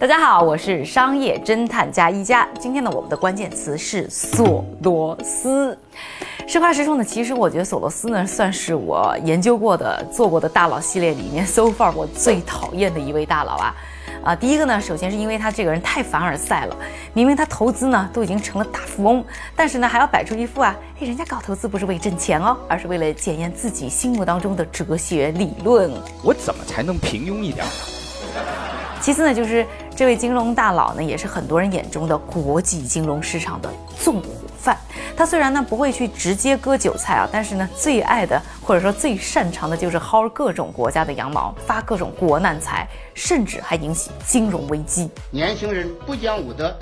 大家好，我是商业侦探家一家。今天呢，我们的关键词是索罗斯。实话实说呢，其实我觉得索罗斯呢，算是我研究过的、做过的大佬系列里面，so far 我最讨厌的一位大佬啊。啊，第一个呢，首先是因为他这个人太凡尔赛了，明明他投资呢都已经成了大富翁，但是呢还要摆出一副啊，哎，人家搞投资不是为挣钱哦，而是为了检验自己心目当中的哲学理论。我怎么才能平庸一点呢？其次呢，就是这位金融大佬呢，也是很多人眼中的国际金融市场的纵火犯。他虽然呢不会去直接割韭菜啊，但是呢最爱的或者说最擅长的就是薅各种国家的羊毛，发各种国难财，甚至还引起金融危机。年轻人不讲武德。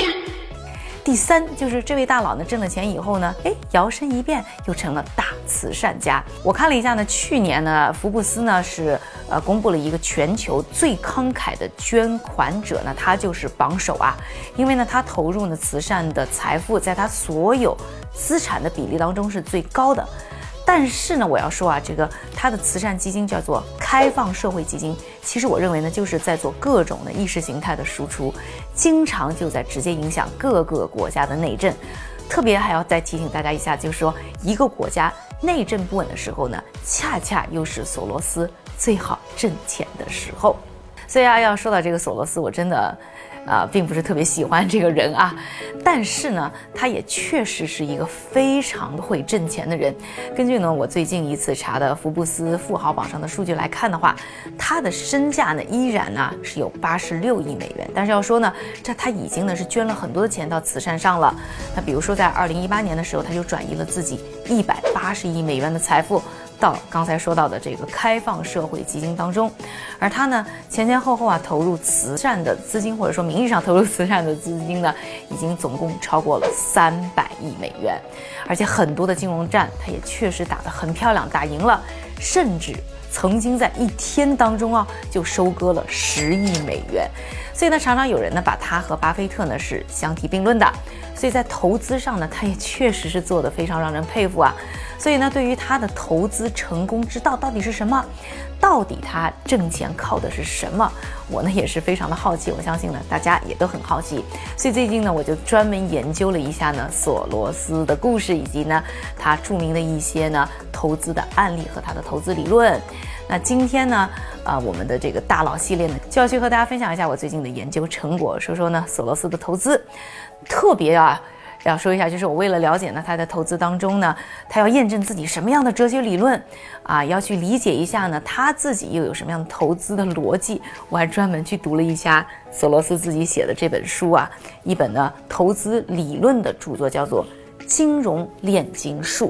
第三就是这位大佬呢挣了钱以后呢，哎，摇身一变又成了大慈善家。我看了一下呢，去年呢，福布斯呢是呃公布了一个全球最慷慨的捐款者，呢他就是榜首啊，因为呢他投入呢慈善的财富在他所有资产的比例当中是最高的。但是呢，我要说啊，这个他的慈善基金叫做开放社会基金，其实我认为呢，就是在做各种的意识形态的输出，经常就在直接影响各个国家的内政。特别还要再提醒大家一下，就是说一个国家内政不稳的时候呢，恰恰又是索罗斯最好挣钱的时候。所以啊，要说到这个索罗斯，我真的。啊，并不是特别喜欢这个人啊，但是呢，他也确实是一个非常会挣钱的人。根据呢我最近一次查的福布斯富豪榜上的数据来看的话，他的身价呢依然呢是有八十六亿美元。但是要说呢，这他已经呢是捐了很多的钱到慈善上了。那比如说在二零一八年的时候，他就转移了自己一百八十亿美元的财富。到刚才说到的这个开放社会基金当中，而他呢前前后后啊投入慈善的资金或者说名义上投入慈善的资金呢，已经总共超过了三百亿美元，而且很多的金融战他也确实打得很漂亮，打赢了，甚至曾经在一天当中啊就收割了十亿美元，所以呢常常有人呢把他和巴菲特呢是相提并论的，所以在投资上呢他也确实是做得非常让人佩服啊。所以呢，对于他的投资成功之道到底是什么？到底他挣钱靠的是什么？我呢也是非常的好奇，我相信呢大家也都很好奇。所以最近呢，我就专门研究了一下呢索罗斯的故事，以及呢他著名的一些呢投资的案例和他的投资理论。那今天呢，啊我们的这个大佬系列呢，就要去和大家分享一下我最近的研究成果，说说呢索罗斯的投资，特别啊。要说一下，就是我为了了解呢，他在投资当中呢，他要验证自己什么样的哲学理论，啊，要去理解一下呢，他自己又有什么样的投资的逻辑，我还专门去读了一下索罗斯自己写的这本书啊，一本呢投资理论的著作，叫做《金融炼金术》。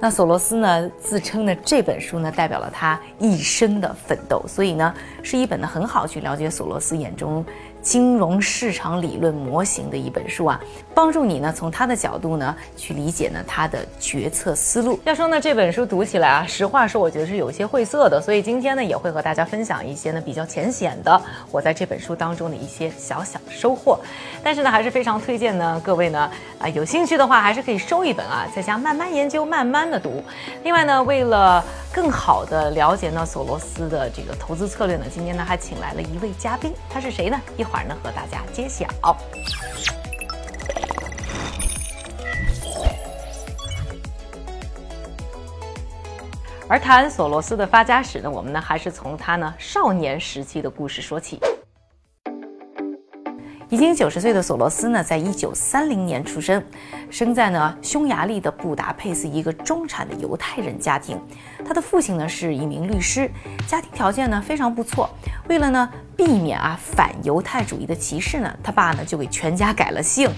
那索罗斯呢自称呢这本书呢代表了他一生的奋斗，所以呢是一本呢很好去了解索罗斯眼中。金融市场理论模型的一本书啊，帮助你呢从他的角度呢去理解呢他的决策思路。要说呢这本书读起来啊，实话说我觉得是有些晦涩的，所以今天呢也会和大家分享一些呢比较浅显的我在这本书当中的一些小小收获。但是呢还是非常推荐呢各位呢啊有兴趣的话还是可以收一本啊，在家慢慢研究慢慢的读。另外呢为了更好的了解呢索罗斯的这个投资策略呢，今天呢还请来了一位嘉宾，他是谁呢？一会儿呢和大家揭晓。而谈索罗斯的发家史呢，我们呢还是从他呢少年时期的故事说起。已经九十岁的索罗斯呢，在一九三零年出生，生在呢匈牙利的布达佩斯一个中产的犹太人家庭。他的父亲呢是一名律师，家庭条件呢非常不错。为了呢避免啊反犹太主义的歧视呢，他爸呢就给全家改了姓，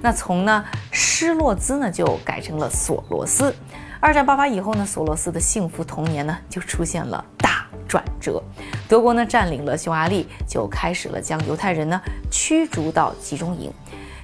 那从呢施洛兹呢就改成了索罗斯。二战爆发以后呢，索罗斯的幸福童年呢就出现了大转折。德国呢占领了匈牙利，就开始了将犹太人呢驱逐到集中营。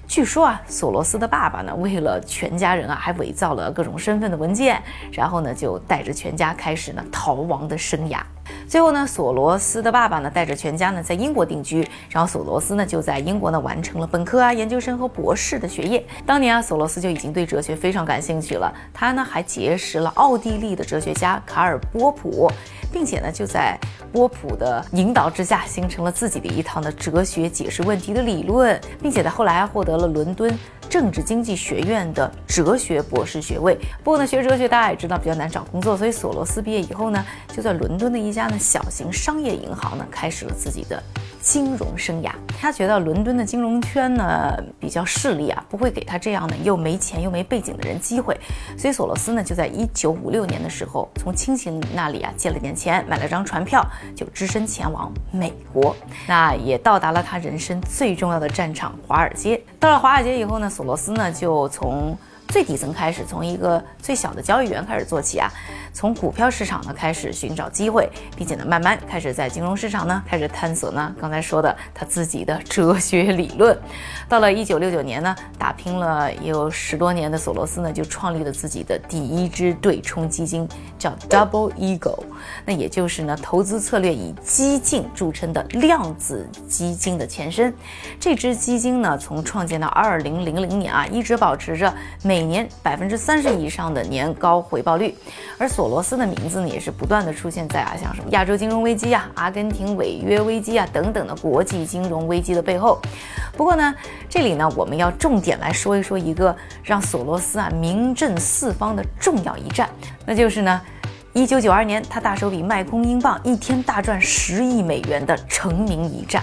据说啊，索罗斯的爸爸呢为了全家人啊，还伪造了各种身份的文件，然后呢就带着全家开始呢逃亡的生涯。最后呢，索罗斯的爸爸呢带着全家呢在英国定居，然后索罗斯呢就在英国呢完成了本科啊、研究生和博士的学业。当年啊，索罗斯就已经对哲学非常感兴趣了，他呢还结识了奥地利的哲学家卡尔波普，并且呢就在波普的引导之下，形成了自己的一套呢哲学解释问题的理论，并且在后来还获得了伦敦。政治经济学院的哲学博士学位。不过呢，学哲学大家也知道比较难找工作，所以索罗斯毕业以后呢，就在伦敦的一家呢小型商业银行呢开始了自己的。金融生涯，他觉得伦敦的金融圈呢比较势利啊，不会给他这样的又没钱又没背景的人机会，所以索罗斯呢就在一九五六年的时候，从亲戚那里啊借了点钱，买了张船票，就只身前往美国，那也到达了他人生最重要的战场——华尔街。到了华尔街以后呢，索罗斯呢就从。最底层开始，从一个最小的交易员开始做起啊，从股票市场呢开始寻找机会，并且呢慢慢开始在金融市场呢开始探索呢刚才说的他自己的哲学理论。到了一九六九年呢，打拼了有十多年的索罗斯呢就创立了自己的第一支对冲基金，叫 Double Eagle，那也就是呢投资策略以激进著称的量子基金的前身。这支基金呢从创建到二零零零年啊，一直保持着每每年百分之三十以上的年高回报率，而索罗斯的名字呢，也是不断的出现在啊，像什么亚洲金融危机啊、阿根廷违约危机啊等等的国际金融危机的背后。不过呢，这里呢，我们要重点来说一说一个让索罗斯啊名震四方的重要一战，那就是呢，一九九二年他大手笔卖空英镑，一天大赚十亿美元的成名一战。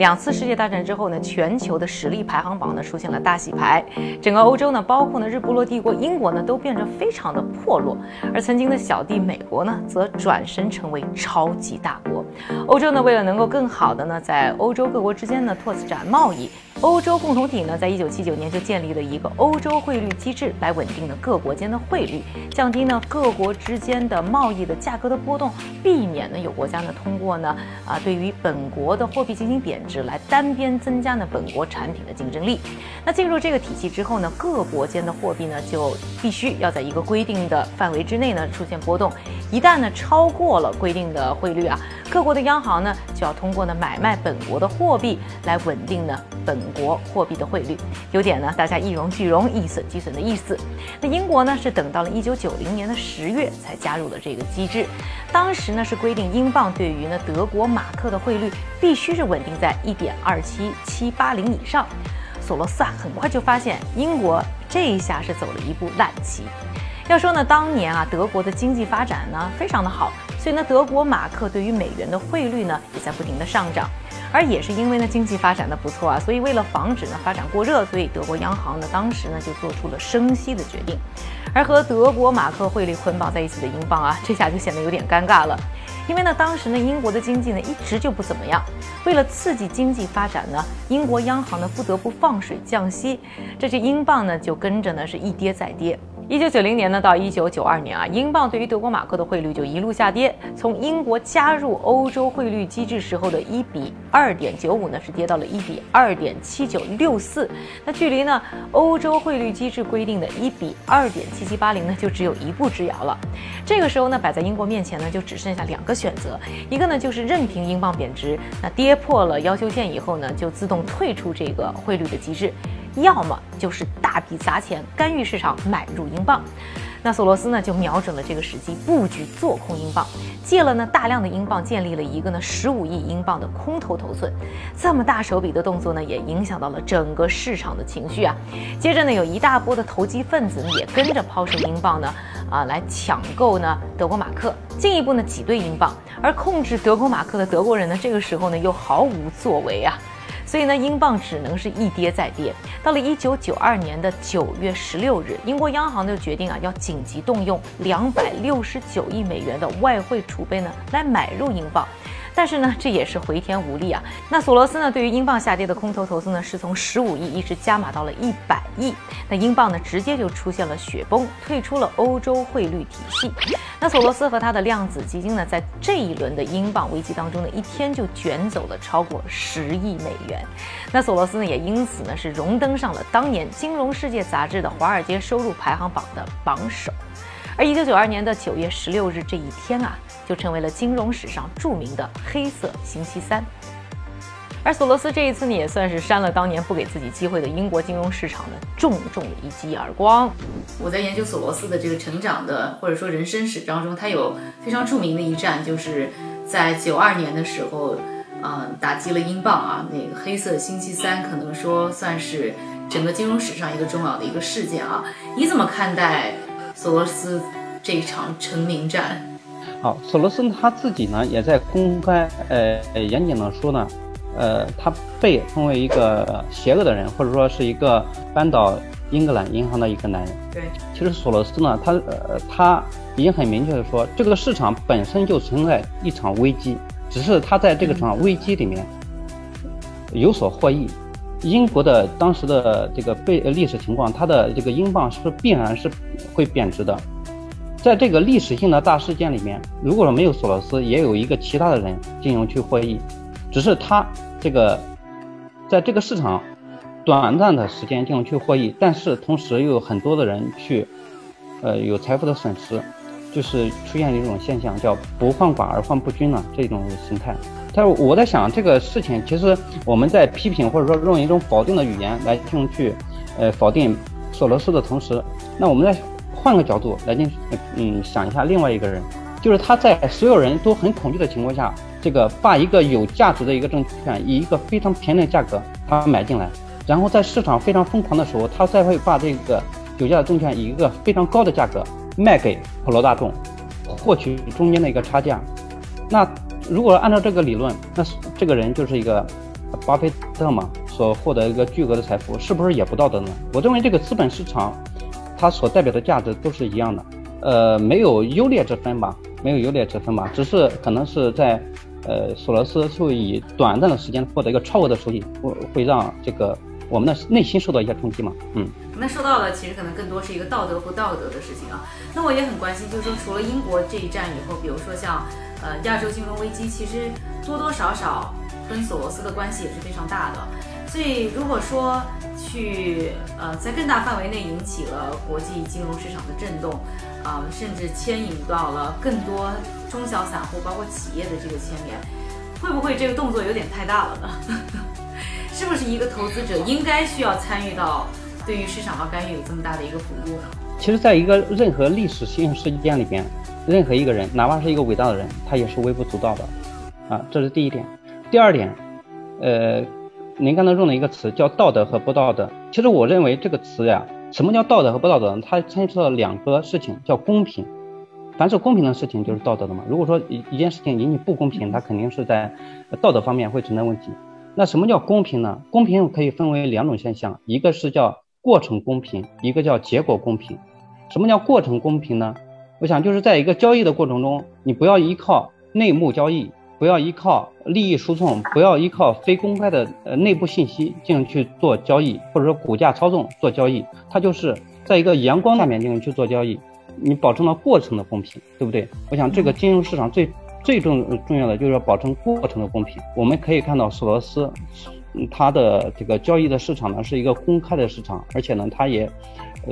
两次世界大战之后呢，全球的实力排行榜呢出现了大洗牌，整个欧洲呢，包括呢日不落帝国英国呢，都变得非常的破落，而曾经的小弟美国呢，则转身成为超级大国。欧洲呢，为了能够更好的呢，在欧洲各国之间呢拓展贸易。欧洲共同体呢，在一九七九年就建立了一个欧洲汇率机制，来稳定呢各国间的汇率，降低呢各国之间的贸易的价格的波动，避免呢有国家呢通过呢啊对于本国的货币进行贬值，来单边增加呢本国产品的竞争力。那进入这个体系之后呢，各国间的货币呢就必须要在一个规定的范围之内呢出现波动，一旦呢超过了规定的汇率啊，各国的央行呢就要通过呢买卖本国的货币来稳定呢本。国货币的汇率有点呢，大家一荣俱荣，一损俱损的意思。那英国呢是等到了一九九零年的十月才加入了这个机制，当时呢是规定英镑对于呢德国马克的汇率必须是稳定在一点二七七八零以上。索罗斯啊很快就发现英国这一下是走了一步烂棋。要说呢，当年啊德国的经济发展呢非常的好，所以呢德国马克对于美元的汇率呢也在不停的上涨。而也是因为呢经济发展的不错啊，所以为了防止呢发展过热，所以德国央行呢当时呢就做出了升息的决定。而和德国马克汇率捆绑在一起的英镑啊，这下就显得有点尴尬了。因为呢当时呢英国的经济呢一直就不怎么样，为了刺激经济发展呢，英国央行呢不得不放水降息，这些英镑呢就跟着呢是一跌再跌。一九九零年呢到一九九二年啊，英镑对于德国马克的汇率就一路下跌，从英国加入欧洲汇率机制时候的一比二点九五呢，是跌到了一比二点七九六四，那距离呢欧洲汇率机制规定的一比二点七七八零呢，就只有一步之遥了。这个时候呢，摆在英国面前呢，就只剩下两个选择，一个呢就是任凭英镑贬值，那跌破了要求线以后呢，就自动退出这个汇率的机制。要么就是大笔砸钱干预市场买入英镑，那索罗斯呢就瞄准了这个时机布局做空英镑，借了呢大量的英镑建立了一个呢十五亿英镑的空头头寸，这么大手笔的动作呢也影响到了整个市场的情绪啊。接着呢有一大波的投机分子也跟着抛售英镑呢啊来抢购呢德国马克，进一步呢挤兑英镑，而控制德国马克的德国人呢这个时候呢又毫无作为啊。所以呢，英镑只能是一跌再跌。到了一九九二年的九月十六日，英国央行就决定啊，要紧急动用两百六十九亿美元的外汇储备呢，来买入英镑。但是呢，这也是回天无力啊。那索罗斯呢，对于英镑下跌的空头投资呢，是从十五亿一直加码到了一百亿。那英镑呢，直接就出现了雪崩，退出了欧洲汇率体系。那索罗斯和他的量子基金呢，在这一轮的英镑危机当中呢，一天就卷走了超过十亿美元。那索罗斯呢，也因此呢，是荣登上了当年《金融世界》杂志的华尔街收入排行榜的榜首。而一九九二年的九月十六日这一天啊，就成为了金融史上著名的黑色星期三。而索罗斯这一次呢，也算是扇了当年不给自己机会的英国金融市场的重重一记耳光。我在研究索罗斯的这个成长的或者说人生史当中，他有非常著名的一战，就是在九二年的时候，嗯，打击了英镑啊，那个黑色星期三可能说算是整个金融史上一个重要的一个事件啊。你怎么看待索罗斯这一场成名战？好，索罗斯他自己呢也在公开呃演讲的说呢。呃，他被称为一个邪恶的人，或者说是一个扳倒英格兰银行的一个男人。对，其实索罗斯呢，他呃他已经很明确的说，这个市场本身就存在一场危机，只是他在这个场危机里面有所获益。英国的当时的这个被历史情况，它的这个英镑是必然是会贬值的。在这个历史性的大事件里面，如果说没有索罗斯，也有一个其他的人进行去获益。只是他这个在这个市场短暂的时间进行去获益，但是同时又有很多的人去呃有财富的损失，就是出现一种现象叫不患寡而患不均了这种形态。但是我在想这个事情，其实我们在批评或者说用一种否定的语言来进行去呃否定索罗斯的同时，那我们在换个角度来进嗯想一下另外一个人。就是他在所有人都很恐惧的情况下，这个把一个有价值的一个证券以一个非常便宜的价格他买进来，然后在市场非常疯狂的时候，他再会把这个有价的证券以一个非常高的价格卖给普罗大众，获取中间的一个差价。那如果按照这个理论，那这个人就是一个巴菲特嘛，所获得一个巨额的财富，是不是也不道德呢？我认为这个资本市场，它所代表的价值都是一样的，呃，没有优劣之分吧。没有优劣之分吧，只是可能是在，呃，索罗斯会以短暂的时间获得一个超额的收益，会会让这个我们的内心受到一些冲击嘛？嗯，那说到的其实可能更多是一个道德不道德的事情啊。那我也很关心，就是说除了英国这一战以后，比如说像，呃，亚洲金融危机，其实多多少少跟索罗斯的关系也是非常大的。所以如果说去，呃，在更大范围内引起了国际金融市场的震动。啊，甚至牵引到了更多中小散户，包括企业的这个牵连，会不会这个动作有点太大了呢？是不是一个投资者应该需要参与到对于市场的干预有这么大的一个幅度呢？其实，在一个任何历史性事件里边，任何一个人，哪怕是一个伟大的人，他也是微不足道的，啊，这是第一点。第二点，呃，您刚才用了一个词叫道德和不道德，其实我认为这个词呀。什么叫道德和不道德？它牵涉到两个事情，叫公平。凡是公平的事情就是道德的嘛。如果说一一件事情引起不公平，它肯定是在道德方面会存在问题。那什么叫公平呢？公平可以分为两种现象，一个是叫过程公平，一个叫结果公平。什么叫过程公平呢？我想就是在一个交易的过程中，你不要依靠内幕交易。不要依靠利益输送，不要依靠非公开的呃内部信息进行去做交易，或者说股价操纵做交易，它就是在一个阳光下面进行去做交易，你保证了过程的公平，对不对？我想这个金融市场最最重重要的就是要保证过程的公平。我们可以看到索罗斯，它的这个交易的市场呢是一个公开的市场，而且呢它也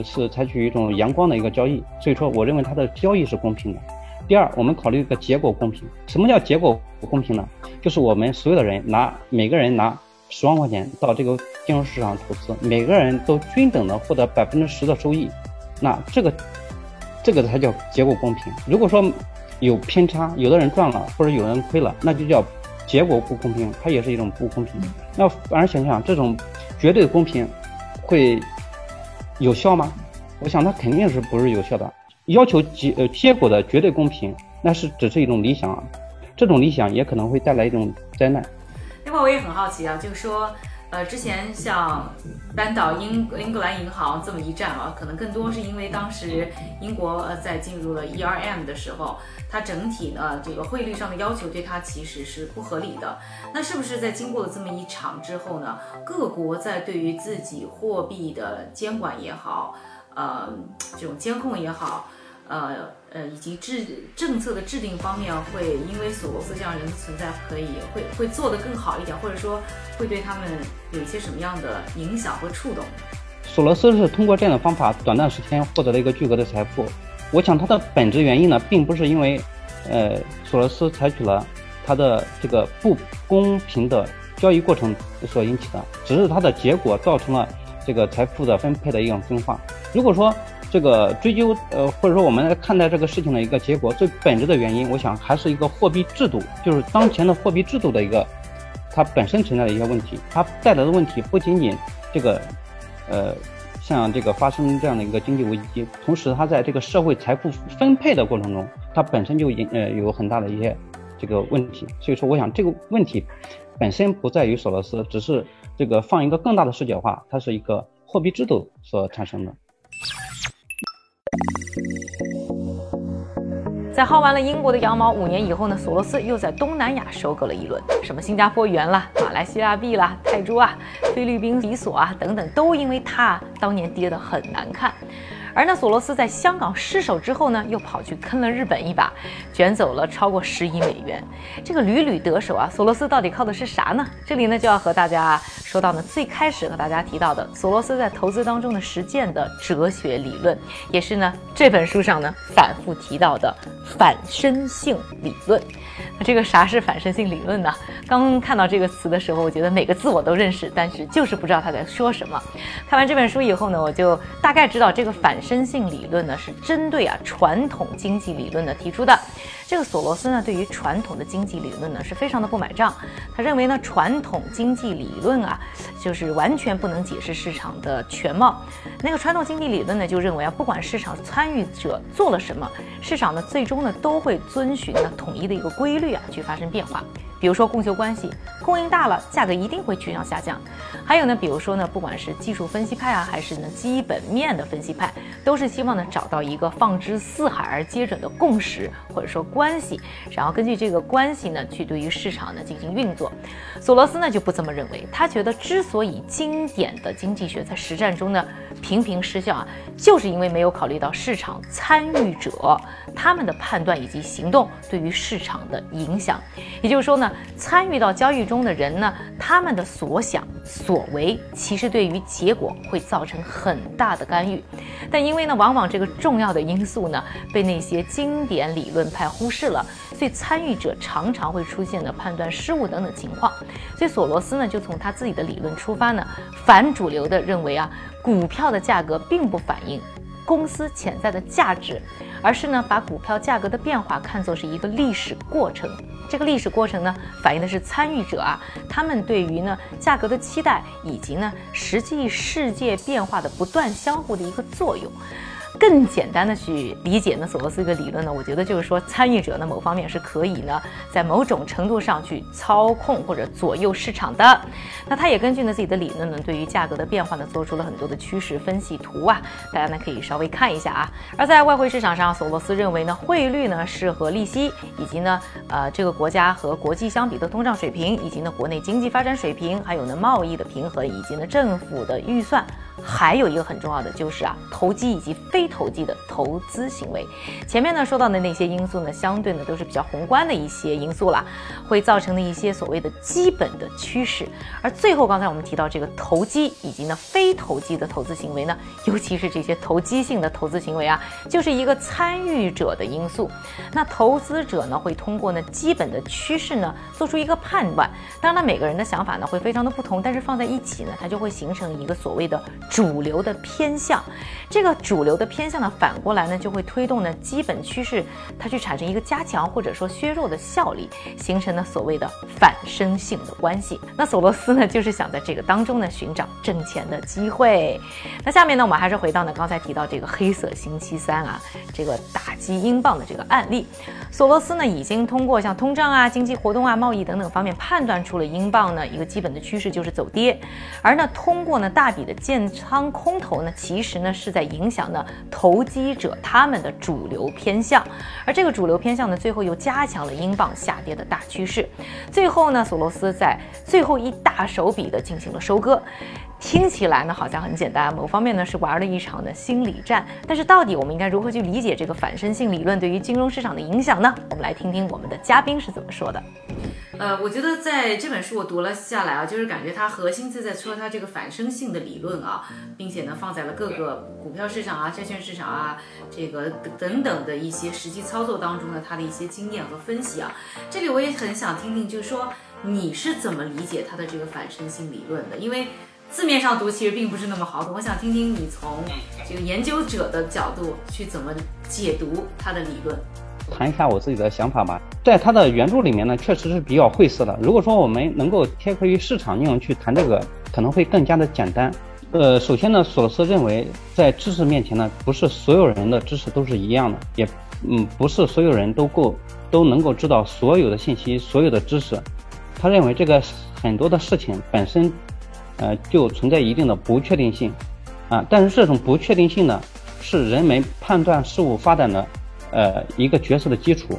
是采取一种阳光的一个交易，所以说我认为它的交易是公平的。第二，我们考虑一个结果公平。什么叫结果不公平呢？就是我们所有的人拿每个人拿十万块钱到这个金融市场投资，每个人都均等的获得百分之十的收益，那这个这个才叫结果公平。如果说有偏差，有的人赚了或者有人亏了，那就叫结果不公平，它也是一种不公平。那反而想想，这种绝对公平会有效吗？我想它肯定是不是有效的。要求结呃结果的绝对公平，那是只是一种理想啊，这种理想也可能会带来一种灾难。另外，我也很好奇啊，就是说，呃，之前像扳倒英英格兰银行这么一战啊，可能更多是因为当时英国呃在进入了 ERM 的时候，它整体呢这个汇率上的要求对它其实是不合理的。那是不是在经过了这么一场之后呢，各国在对于自己货币的监管也好，呃，这种监控也好，呃呃，以及制政策的制定方面，会因为索罗斯这样人的存在，可以会会做得更好一点，或者说会对他们有一些什么样的影响和触动？索罗斯是通过这样的方法，短暂时间获得了一个巨额的财富。我想他的本质原因呢，并不是因为，呃，索罗斯采取了他的这个不公平的交易过程所引起的，只是它的结果造成了这个财富的分配的一种分化。如果说这个追究，呃，或者说我们来看待这个事情的一个结果，最本质的原因，我想还是一个货币制度，就是当前的货币制度的一个它本身存在的一些问题。它带来的问题不仅仅这个，呃，像这个发生这样的一个经济危机，同时它在这个社会财富分配的过程中，它本身就引呃有很大的一些这个问题。所以说，我想这个问题本身不在于索罗斯，只是这个放一个更大的视角化，它是一个货币制度所产生的。在薅完了英国的羊毛五年以后呢，索罗斯又在东南亚收割了一轮，什么新加坡元啦、马来西亚币啦、泰铢啊、菲律宾比索啊等等，都因为他当年跌得很难看。而呢，索罗斯在香港失手之后呢，又跑去坑了日本一把，卷走了超过十亿美元。这个屡屡得手啊，索罗斯到底靠的是啥呢？这里呢就要和大家说到呢，最开始和大家提到的索罗斯在投资当中的实践的哲学理论，也是呢这本书上呢反复提到的反身性理论。那这个啥是反身性理论呢？刚看到这个词的时候，我觉得每个字我都认识，但是就是不知道他在说什么。看完这本书以后呢，我就大概知道这个反身性理论呢是针对啊传统经济理论的提出的。这个索罗斯呢对于传统的经济理论呢是非常的不买账，他认为呢传统经济理论啊就是完全不能解释市场的全貌。那个传统经济理论呢就认为啊不管市场参与者做了什么，市场呢最终呢都会遵循呢统一的一个规律啊去发生变化。比如说供求关系，供应大了，价格一定会趋向下降。还有呢，比如说呢，不管是技术分析派啊，还是呢基本面的分析派，都是希望呢找到一个放之四海而皆准的共识或者说关系，然后根据这个关系呢去对于市场呢进行运作。索罗斯呢就不这么认为，他觉得之所以经典的经济学在实战中呢频频失效啊，就是因为没有考虑到市场参与者他们的判断以及行动对于市场的影响。也就是说呢。参与到交易中的人呢，他们的所想所为，其实对于结果会造成很大的干预。但因为呢，往往这个重要的因素呢，被那些经典理论派忽视了，所以参与者常常会出现的判断失误等等情况。所以索罗斯呢，就从他自己的理论出发呢，反主流的认为啊，股票的价格并不反映公司潜在的价值，而是呢，把股票价格的变化看作是一个历史过程。这个历史过程呢，反映的是参与者啊，他们对于呢价格的期待，以及呢实际世界变化的不断相互的一个作用。更简单的去理解呢，索罗斯这个理论呢，我觉得就是说，参与者呢某方面是可以呢，在某种程度上去操控或者左右市场的。那他也根据呢自己的理论呢，对于价格的变化呢，做出了很多的趋势分析图啊，大家呢可以稍微看一下啊。而在外汇市场上，索罗斯认为呢，汇率呢是和利息，以及呢，呃，这个国家和国际相比的通胀水平，以及呢国内经济发展水平，还有呢贸易的平衡，以及呢政府的预算。还有一个很重要的就是啊，投机以及非投机的投资行为。前面呢说到的那些因素呢，相对呢都是比较宏观的一些因素啦，会造成的一些所谓的基本的趋势。而最后刚才我们提到这个投机以及呢非投机的投资行为呢，尤其是这些投机性的投资行为啊，就是一个参与者的因素。那投资者呢会通过呢基本的趋势呢做出一个判断。当然，每个人的想法呢会非常的不同，但是放在一起呢，它就会形成一个所谓的。主流的偏向，这个主流的偏。向呢，反过来呢就会推动呢基本趋势它去产生一个加强或者说削弱的效力，形成呢所谓的反身性的关系。那索罗斯呢就是想在这个当中呢寻找挣钱的机会。那下面呢我们还是回到呢刚才提到这个黑色星期三啊，这个打击英镑的这个案例。索罗斯呢已经通过像通胀啊、经济活动啊、贸易等等方面判断出了英镑呢一个基本的趋势就是走跌，而呢通过呢大笔的建仓空头呢，其实呢是在影响呢投机者他们的主流偏向，而这个主流偏向呢最后又加强了英镑下跌的大趋势，最后呢索罗斯在最后一大手笔的进行了收割。听起来呢好像很简单，某方面呢是玩了一场的心理战，但是到底我们应该如何去理解这个反身性理论对于金融市场的影响呢？我们来听听我们的嘉宾是怎么说的。呃，我觉得在这本书我读了下来啊，就是感觉它核心是在说它这个反身性的理论啊，并且呢放在了各个股票市场啊、债券市场啊、这个等等的一些实际操作当中的它的一些经验和分析啊。这里我也很想听听，就是说你是怎么理解它的这个反身性理论的？因为字面上读其实并不是那么好懂，我想听听你从这个研究者的角度去怎么解读它的理论。谈一下我自己的想法吧，在它的原著里面呢，确实是比较晦涩的。如果说我们能够贴合于市场应用去谈这个，可能会更加的简单。呃，首先呢，索罗斯认为，在知识面前呢，不是所有人的知识都是一样的，也嗯，不是所有人都够都能够知道所有的信息、所有的知识。他认为这个很多的事情本身。呃，就存在一定的不确定性，啊，但是这种不确定性呢，是人们判断事物发展的，呃，一个决策的基础。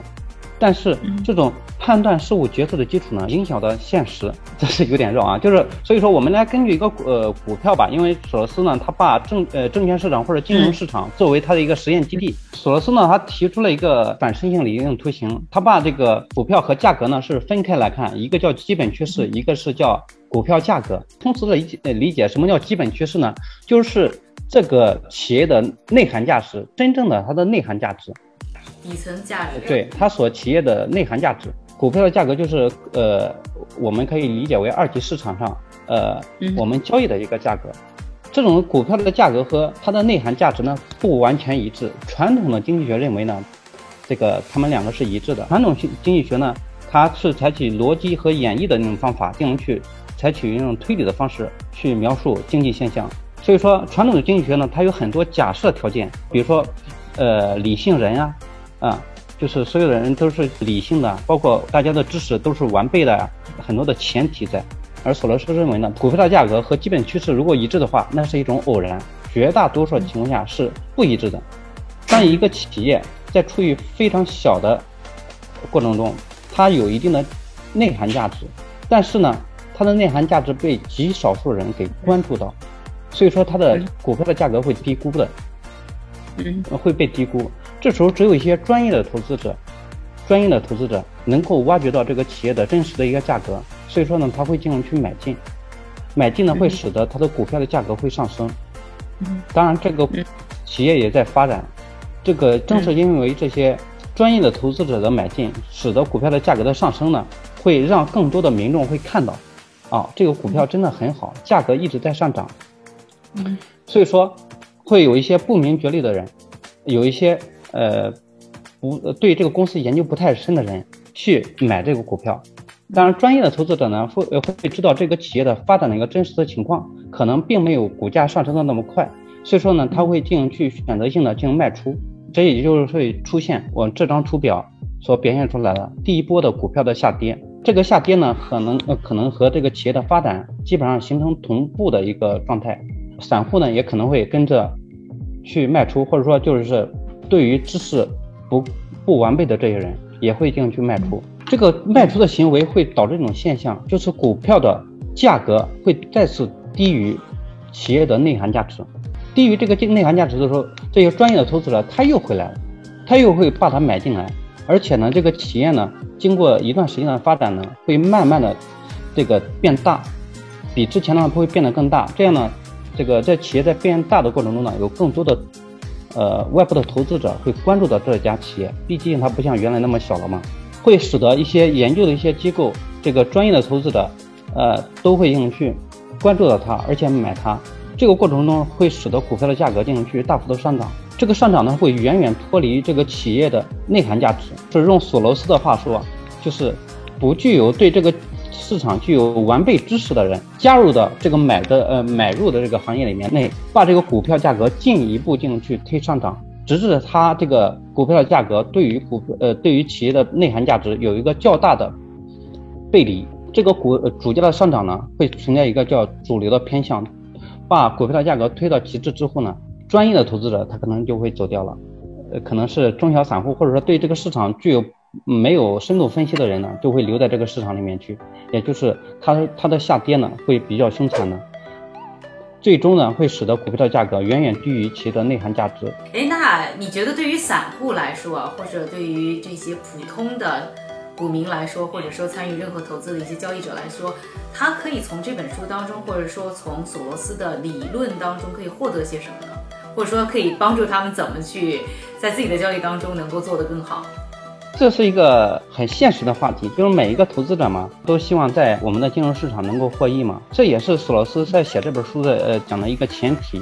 但是这种判断事物决策的基础呢，影响到现实，这是有点绕啊。就是所以说，我们来根据一个呃股票吧，因为索罗斯呢，他把证呃证券市场或者金融市场作为他的一个实验基地。索罗斯呢，他提出了一个反身性理论图形，他把这个股票和价格呢是分开来看，一个叫基本趋势，一个是叫股票价格。通俗的理解理解，什么叫基本趋势呢？就是这个企业的内涵价值，真正的它的内涵价值。底层价值，对它所企业的内涵价值，股票的价格就是呃，我们可以理解为二级市场上呃我们交易的一个价格。这种股票的价格和它的内涵价值呢不完全一致。传统的经济学认为呢，这个它们两个是一致的。传统经经济学呢，它是采取逻辑和演绎的那种方法，进行去采取一种推理的方式去描述经济现象。所以说，传统的经济学呢，它有很多假设条件，比如说呃理性人啊。啊，就是所有的人都是理性的，包括大家的知识都是完备的，很多的前提在。而索罗斯认为呢，股票的价格和基本趋势如果一致的话，那是一种偶然，绝大多数情况下是不一致的。当一个企业在处于非常小的过程中，它有一定的内涵价值，但是呢，它的内涵价值被极少数人给关注到，所以说它的股票的价格会低估的，会被低估。这时候，只有一些专业的投资者，专业的投资者能够挖掘到这个企业的真实的一个价格，所以说呢，他会进行去买进，买进呢会使得它的股票的价格会上升。当然，这个企业也在发展，这个正是因为这些专业的投资者的买进，使得股票的价格的上升呢，会让更多的民众会看到，啊，这个股票真的很好，价格一直在上涨。所以说，会有一些不明觉厉的人，有一些。呃，不对这个公司研究不太深的人去买这个股票，当然专业的投资者呢会会知道这个企业的发展的一个真实的情况，可能并没有股价上升的那么快，所以说呢他会进行去选择性的进行卖出，这也就是会出现我这张图表所表现出来的第一波的股票的下跌，这个下跌呢可能呃可能和这个企业的发展基本上形成同步的一个状态，散户呢也可能会跟着去卖出，或者说就是。对于知识不不完备的这些人，也会进行去卖出。这个卖出的行为会导致一种现象，就是股票的价格会再次低于企业的内涵价值。低于这个内涵价值的时候，这些专业的投资者他又回来了，他又会把它买进来。而且呢，这个企业呢，经过一段时间的发展呢，会慢慢的这个变大，比之前呢，它会变得更大。这样呢，这个在企业在变大的过程中呢，有更多的。呃，外部的投资者会关注到这家企业，毕竟它不像原来那么小了嘛，会使得一些研究的一些机构，这个专业的投资者，呃，都会进去关注到它，而且买它。这个过程中会使得股票的价格进行去大幅度上涨。这个上涨呢会远远脱离这个企业的内涵价值。是用索罗斯的话说，就是不具有对这个市场具有完备知识的人加入到这个买的呃买入的这个行业里面内，把这个股票价格进一步进去推上涨，直至它这个股票的价格对于股呃对于企业的内涵价值有一个较大的背离。这个股呃主价的上涨呢，会存在一个叫主流的偏向，把股票的价格推到极致之后呢，专业的投资者他可能就会走掉了，呃，可能是中小散户或者说对这个市场具有没有深度分析的人呢，就会留在这个市场里面去，也就是它它的下跌呢会比较凶残的，最终呢会使得股票的价格远远低于其的内涵价值。哎，那你觉得对于散户来说，或者对于这些普通的？股民来说，或者说参与任何投资的一些交易者来说，他可以从这本书当中，或者说从索罗斯的理论当中，可以获得些什么呢？或者说可以帮助他们怎么去在自己的交易当中能够做得更好？这是一个很现实的话题，就是每一个投资者嘛，都希望在我们的金融市场能够获益嘛。这也是索罗斯在写这本书的呃讲的一个前提。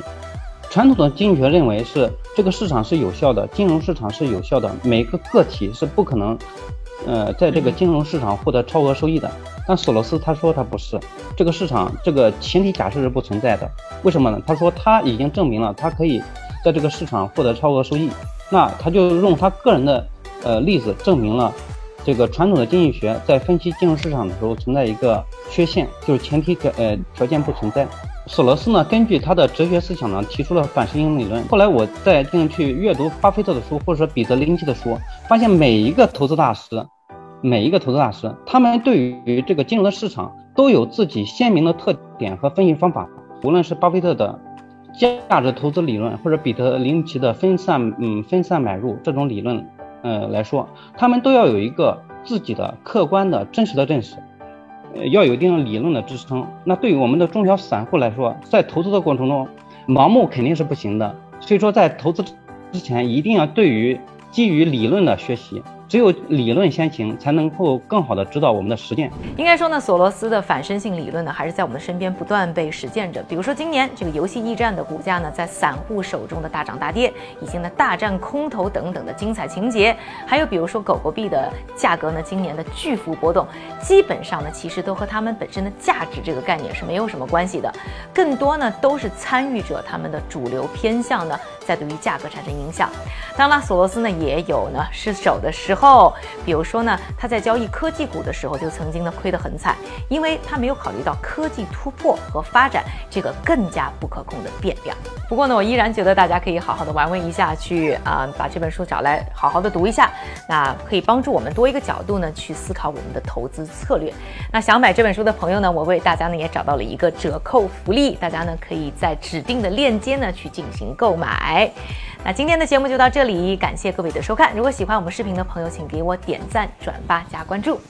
传统的经济学认为是这个市场是有效的，金融市场是有效的，每个个体是不可能。呃，在这个金融市场获得超额收益的，但索罗斯他说他不是这个市场，这个前提假设是不存在的。为什么呢？他说他已经证明了他可以在这个市场获得超额收益，那他就用他个人的呃例子证明了这个传统的经济学在分析金融市场的时候存在一个缺陷，就是前提条呃条件不存在。索罗斯呢，根据他的哲学思想呢，提出了反身性理论。后来我再进去阅读巴菲特的书，或者说彼得林奇的书，发现每一个投资大师，每一个投资大师，他们对于这个金融的市场都有自己鲜明的特点和分析方法。无论是巴菲特的价值投资理论，或者彼得林奇的分散嗯分散买入这种理论，呃来说，他们都要有一个自己的客观的真实的认识。呃要有一定理论的支撑。那对于我们的中小散户来说，在投资的过程中，盲目肯定是不行的。所以说，在投资之前，一定要对于基于理论的学习。只有理论先行，才能够更好的指导我们的实践。应该说呢，索罗斯的反身性理论呢，还是在我们身边不断被实践着。比如说今年这个游戏驿站的股价呢，在散户手中的大涨大跌，以及呢大战空头等等的精彩情节，还有比如说狗狗币的价格呢，今年的巨幅波动，基本上呢，其实都和他们本身的价值这个概念是没有什么关系的，更多呢都是参与者他们的主流偏向呢，在对于价格产生影响。当然，索罗斯呢也有呢失手的时候。比如说呢，他在交易科技股的时候就曾经呢亏得很惨，因为他没有考虑到科技突破和发展这个更加不可控的变量。不过呢，我依然觉得大家可以好好的玩味一下，去啊把这本书找来好好的读一下，那可以帮助我们多一个角度呢去思考我们的投资策略。那想买这本书的朋友呢，我为大家呢也找到了一个折扣福利，大家呢可以在指定的链接呢去进行购买。哎那今天的节目就到这里，感谢各位的收看。如果喜欢我们视频的朋友，请给我点赞、转发、加关注。